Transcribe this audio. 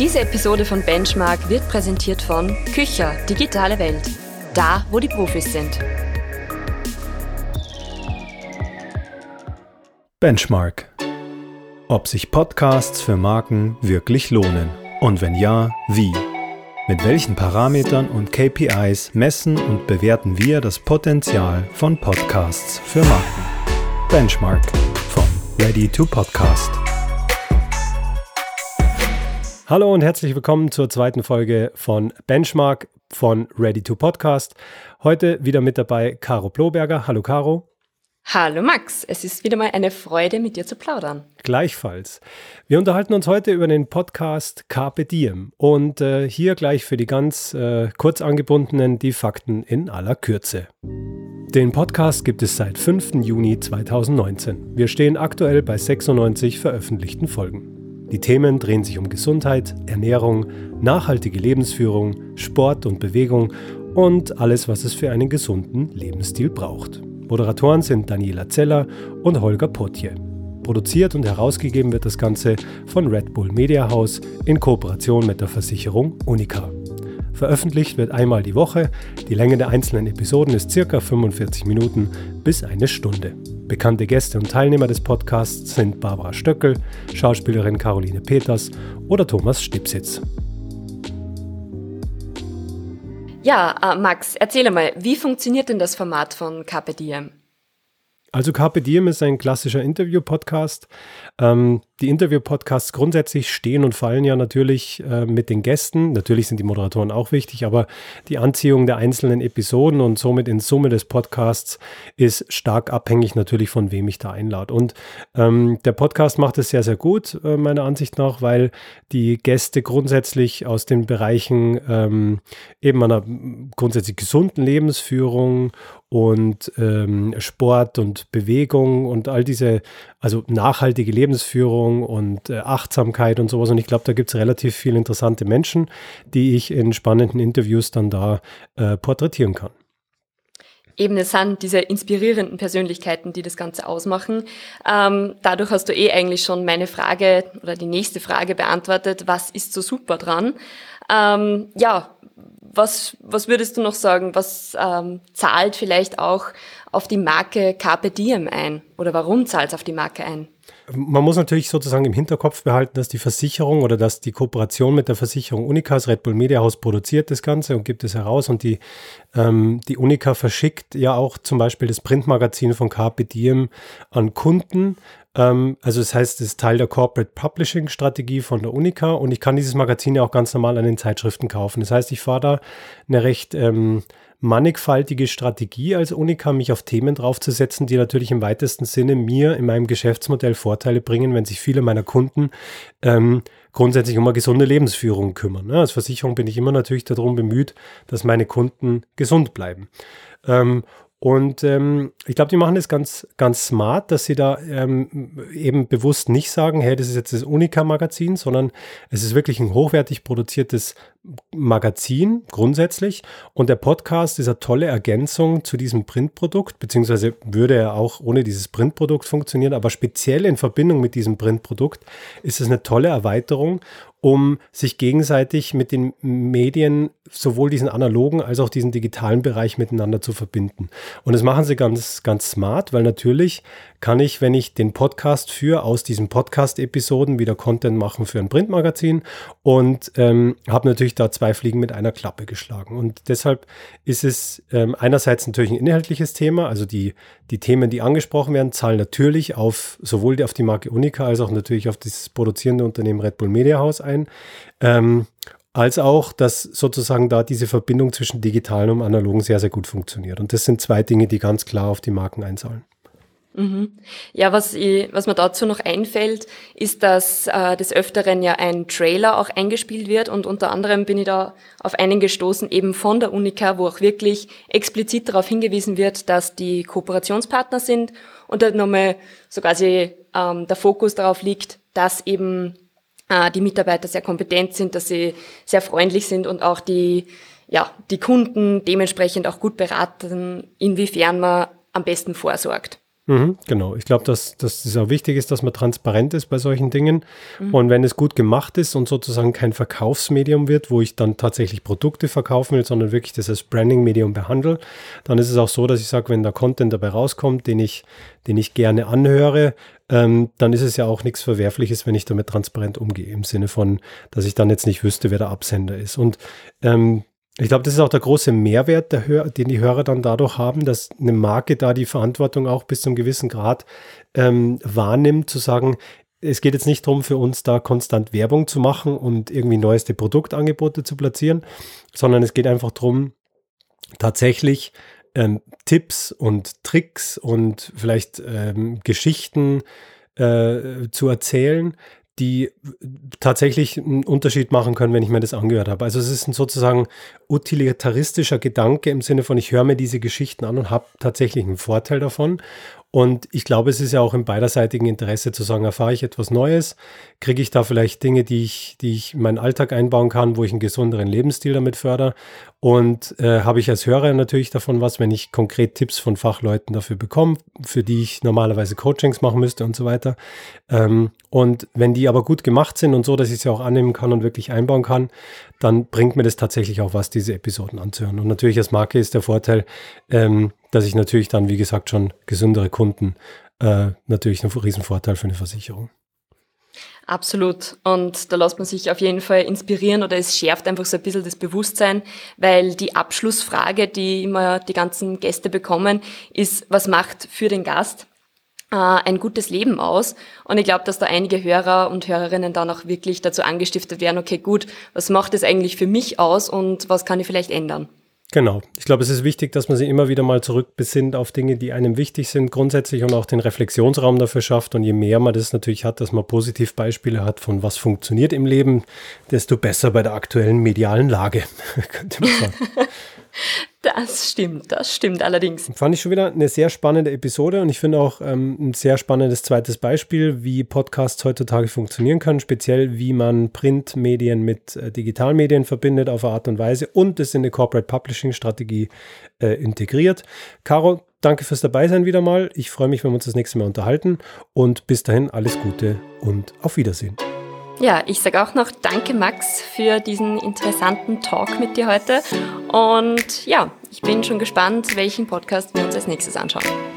Diese Episode von Benchmark wird präsentiert von Kücher, digitale Welt. Da, wo die Profis sind. Benchmark. Ob sich Podcasts für Marken wirklich lohnen und wenn ja, wie? Mit welchen Parametern und KPIs messen und bewerten wir das Potenzial von Podcasts für Marken? Benchmark von Ready to Podcast. Hallo und herzlich willkommen zur zweiten Folge von Benchmark von Ready to Podcast. Heute wieder mit dabei Caro Bloberger. Hallo Caro. Hallo Max, es ist wieder mal eine Freude, mit dir zu plaudern. Gleichfalls. Wir unterhalten uns heute über den Podcast Carpe Diem und äh, hier gleich für die ganz äh, kurz angebundenen die Fakten in aller Kürze. Den Podcast gibt es seit 5. Juni 2019. Wir stehen aktuell bei 96 veröffentlichten Folgen. Die Themen drehen sich um Gesundheit, Ernährung, nachhaltige Lebensführung, Sport und Bewegung und alles, was es für einen gesunden Lebensstil braucht. Moderatoren sind Daniela Zeller und Holger Potje. Produziert und herausgegeben wird das Ganze von Red Bull Media House in Kooperation mit der Versicherung Unica. Veröffentlicht wird einmal die Woche. Die Länge der einzelnen Episoden ist ca. 45 Minuten bis eine Stunde. Bekannte Gäste und Teilnehmer des Podcasts sind Barbara Stöckel, Schauspielerin Caroline Peters oder Thomas Stipsitz. Ja, äh, Max, erzähle mal, wie funktioniert denn das Format von Carpe Diem? Also Carpe Diem ist ein klassischer Interview-Podcast. Ähm, die Interview-Podcasts grundsätzlich stehen und fallen ja natürlich äh, mit den Gästen. Natürlich sind die Moderatoren auch wichtig, aber die Anziehung der einzelnen Episoden und somit in Summe des Podcasts ist stark abhängig natürlich von wem ich da einlade. Und ähm, der Podcast macht es sehr, sehr gut, äh, meiner Ansicht nach, weil die Gäste grundsätzlich aus den Bereichen ähm, eben einer grundsätzlich gesunden Lebensführung und ähm, Sport und Bewegung und all diese, also nachhaltige Lebensführung und äh, Achtsamkeit und sowas. Und ich glaube, da gibt es relativ viele interessante Menschen, die ich in spannenden Interviews dann da äh, porträtieren kann. Eben, es sind diese inspirierenden Persönlichkeiten, die das Ganze ausmachen. Ähm, dadurch hast du eh eigentlich schon meine Frage oder die nächste Frage beantwortet. Was ist so super dran? Ähm, ja, was, was würdest du noch sagen? Was ähm, zahlt vielleicht auch auf die Marke Carpe Diem ein? Oder warum zahlt es auf die Marke ein? Man muss natürlich sozusagen im Hinterkopf behalten, dass die Versicherung oder dass die Kooperation mit der Versicherung Unicas, Red Bull Media House produziert das Ganze und gibt es heraus und die, ähm, die Unica verschickt ja auch zum Beispiel das Printmagazin von Carpe Diem an Kunden. Ähm, also das heißt, es ist Teil der Corporate Publishing Strategie von der Unica und ich kann dieses Magazin ja auch ganz normal an den Zeitschriften kaufen. Das heißt, ich fahre da eine recht ähm, mannigfaltige Strategie als Unica, mich auf Themen draufzusetzen, die natürlich im weitesten Sinne mir in meinem Geschäftsmodell Vorteile bringen, wenn sich viele meiner Kunden ähm, grundsätzlich um eine gesunde Lebensführung kümmern. Ne? Als Versicherung bin ich immer natürlich darum bemüht, dass meine Kunden gesund bleiben. Ähm, und ähm, ich glaube, die machen das ganz, ganz smart, dass sie da ähm, eben bewusst nicht sagen, hey, das ist jetzt das Unica-Magazin, sondern es ist wirklich ein hochwertig produziertes Magazin grundsätzlich. Und der Podcast ist eine tolle Ergänzung zu diesem Printprodukt, beziehungsweise würde er auch ohne dieses Printprodukt funktionieren, aber speziell in Verbindung mit diesem Printprodukt ist es eine tolle Erweiterung um sich gegenseitig mit den Medien, sowohl diesen analogen als auch diesen digitalen Bereich miteinander zu verbinden. Und das machen sie ganz, ganz smart, weil natürlich kann ich, wenn ich den Podcast führe, aus diesen Podcast-Episoden wieder Content machen für ein Printmagazin und ähm, habe natürlich da zwei Fliegen mit einer Klappe geschlagen. Und deshalb ist es ähm, einerseits natürlich ein inhaltliches Thema, also die, die Themen, die angesprochen werden, zahlen natürlich auf sowohl auf die Marke Unica als auch natürlich auf das produzierende Unternehmen Red Bull Media House ein. Ähm, als auch, dass sozusagen da diese Verbindung zwischen digitalen und analogen sehr, sehr gut funktioniert. Und das sind zwei Dinge, die ganz klar auf die Marken einzahlen. Mhm. Ja, was, ich, was mir dazu noch einfällt, ist, dass äh, des Öfteren ja ein Trailer auch eingespielt wird und unter anderem bin ich da auf einen gestoßen, eben von der Unica, wo auch wirklich explizit darauf hingewiesen wird, dass die Kooperationspartner sind und da nochmal so quasi ähm, der Fokus darauf liegt, dass eben die Mitarbeiter sehr kompetent sind, dass sie sehr freundlich sind und auch die, ja, die Kunden dementsprechend auch gut beraten, inwiefern man am besten vorsorgt. Mhm, genau. Ich glaube, dass, dass es auch wichtig ist, dass man transparent ist bei solchen Dingen. Mhm. Und wenn es gut gemacht ist und sozusagen kein Verkaufsmedium wird, wo ich dann tatsächlich Produkte verkaufen will, sondern wirklich das als Branding-Medium behandle, dann ist es auch so, dass ich sage, wenn da Content dabei rauskommt, den ich, den ich gerne anhöre, ähm, dann ist es ja auch nichts Verwerfliches, wenn ich damit transparent umgehe, im Sinne von, dass ich dann jetzt nicht wüsste, wer der Absender ist. Und ähm, ich glaube, das ist auch der große Mehrwert, der den die Hörer dann dadurch haben, dass eine Marke da die Verantwortung auch bis zu einem gewissen Grad ähm, wahrnimmt, zu sagen, es geht jetzt nicht darum, für uns da konstant Werbung zu machen und irgendwie neueste Produktangebote zu platzieren, sondern es geht einfach darum, tatsächlich ähm, Tipps und Tricks und vielleicht ähm, Geschichten äh, zu erzählen, die tatsächlich einen Unterschied machen können, wenn ich mir das angehört habe. Also es ist ein sozusagen utilitaristischer Gedanke im Sinne von, ich höre mir diese Geschichten an und habe tatsächlich einen Vorteil davon. Und ich glaube, es ist ja auch im beiderseitigen Interesse zu sagen, erfahre ich etwas Neues, kriege ich da vielleicht Dinge, die ich, die ich in meinen Alltag einbauen kann, wo ich einen gesünderen Lebensstil damit fördere. Und äh, habe ich als Hörer natürlich davon was, wenn ich konkret Tipps von Fachleuten dafür bekomme, für die ich normalerweise Coachings machen müsste und so weiter. Ähm, und wenn die aber gut gemacht sind und so, dass ich sie auch annehmen kann und wirklich einbauen kann, dann bringt mir das tatsächlich auch was, diese Episoden anzuhören. Und natürlich als Marke ist der Vorteil, ähm, dass ich natürlich dann, wie gesagt, schon gesündere Kunden äh, natürlich ein Riesenvorteil für eine Versicherung. Absolut. Und da lässt man sich auf jeden Fall inspirieren oder es schärft einfach so ein bisschen das Bewusstsein, weil die Abschlussfrage, die immer die ganzen Gäste bekommen, ist, was macht für den Gast äh, ein gutes Leben aus? Und ich glaube, dass da einige Hörer und Hörerinnen dann auch wirklich dazu angestiftet werden, okay, gut, was macht es eigentlich für mich aus und was kann ich vielleicht ändern? Genau. Ich glaube, es ist wichtig, dass man sich immer wieder mal zurückbesinnt auf Dinge, die einem wichtig sind, grundsätzlich und auch den Reflexionsraum dafür schafft. Und je mehr man das natürlich hat, dass man Positivbeispiele hat von was funktioniert im Leben, desto besser bei der aktuellen medialen Lage, könnte man sagen. Das stimmt, das stimmt allerdings. Fand ich schon wieder eine sehr spannende Episode und ich finde auch ähm, ein sehr spannendes zweites Beispiel, wie Podcasts heutzutage funktionieren können, speziell wie man Printmedien mit äh, Digitalmedien verbindet auf eine Art und Weise und es in eine Corporate Publishing Strategie äh, integriert. Caro, danke fürs Dabeisein wieder mal. Ich freue mich, wenn wir uns das nächste Mal unterhalten und bis dahin alles Gute und auf Wiedersehen. Ja, ich sage auch noch Danke, Max, für diesen interessanten Talk mit dir heute. Und ja, ich bin schon gespannt, welchen Podcast wir uns als nächstes anschauen.